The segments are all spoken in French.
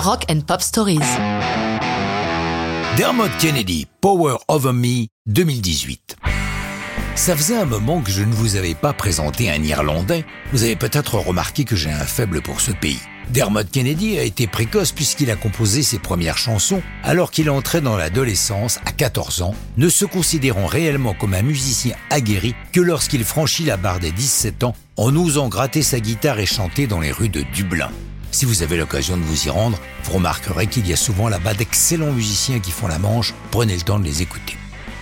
Rock and Pop Stories. Dermot Kennedy, Power Over Me 2018. Ça faisait un moment que je ne vous avais pas présenté un Irlandais. Vous avez peut-être remarqué que j'ai un faible pour ce pays. Dermot Kennedy a été précoce puisqu'il a composé ses premières chansons alors qu'il entrait dans l'adolescence à 14 ans, ne se considérant réellement comme un musicien aguerri que lorsqu'il franchit la barre des 17 ans en osant gratter sa guitare et chanter dans les rues de Dublin. Si vous avez l'occasion de vous y rendre, vous remarquerez qu'il y a souvent là-bas d'excellents musiciens qui font la manche, prenez le temps de les écouter.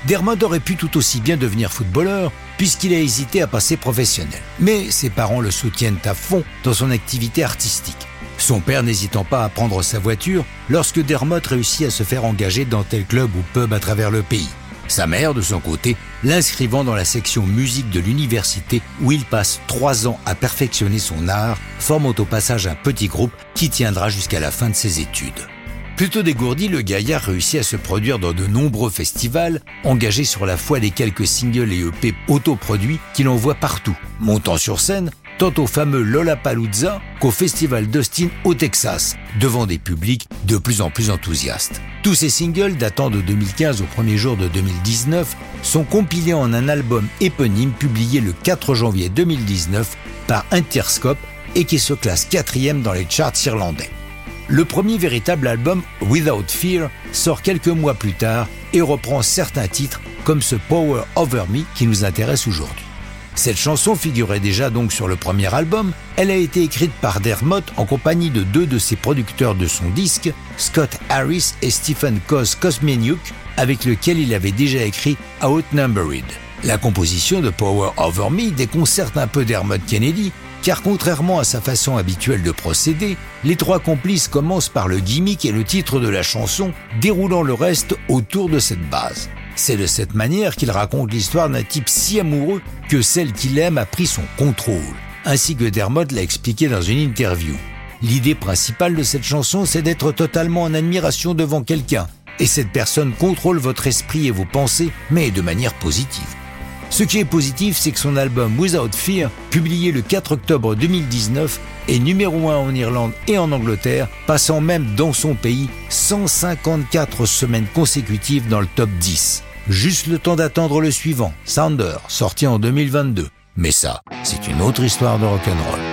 Dermot aurait pu tout aussi bien devenir footballeur, puisqu'il a hésité à passer professionnel. Mais ses parents le soutiennent à fond dans son activité artistique. Son père n'hésitant pas à prendre sa voiture lorsque Dermot réussit à se faire engager dans tel club ou pub à travers le pays. Sa mère, de son côté, l'inscrivant dans la section musique de l'université où il passe trois ans à perfectionner son art, formant au passage un petit groupe qui tiendra jusqu'à la fin de ses études. Plutôt dégourdi, le gaillard réussit à se produire dans de nombreux festivals, engagé sur la foi des quelques singles et EP autoproduits qu'il envoie partout. Montant sur scène, tant au fameux Lollapalooza qu'au festival d'Austin au Texas, devant des publics de plus en plus enthousiastes. Tous ces singles, datant de 2015 au premier jour de 2019, sont compilés en un album éponyme publié le 4 janvier 2019 par Interscope et qui se classe quatrième dans les charts irlandais. Le premier véritable album, Without Fear, sort quelques mois plus tard et reprend certains titres comme ce Power Over Me qui nous intéresse aujourd'hui. Cette chanson figurait déjà donc sur le premier album. Elle a été écrite par Dermot en compagnie de deux de ses producteurs de son disque, Scott Harris et Stephen Kos Kosmeniuk, avec lequel il avait déjà écrit Outnumbered. La composition de Power Over Me déconcerte un peu Dermot Kennedy, car contrairement à sa façon habituelle de procéder, les trois complices commencent par le gimmick et le titre de la chanson, déroulant le reste autour de cette base. C'est de cette manière qu'il raconte l'histoire d'un type si amoureux que celle qu'il aime a pris son contrôle, ainsi que Dermot l'a expliqué dans une interview. L'idée principale de cette chanson, c'est d'être totalement en admiration devant quelqu'un, et cette personne contrôle votre esprit et vos pensées, mais de manière positive. Ce qui est positif, c'est que son album Without Fear, publié le 4 octobre 2019, est numéro 1 en Irlande et en Angleterre, passant même dans son pays 154 semaines consécutives dans le top 10. Juste le temps d'attendre le suivant, Sounder, sorti en 2022. Mais ça, c'est une autre histoire de rock'n'roll.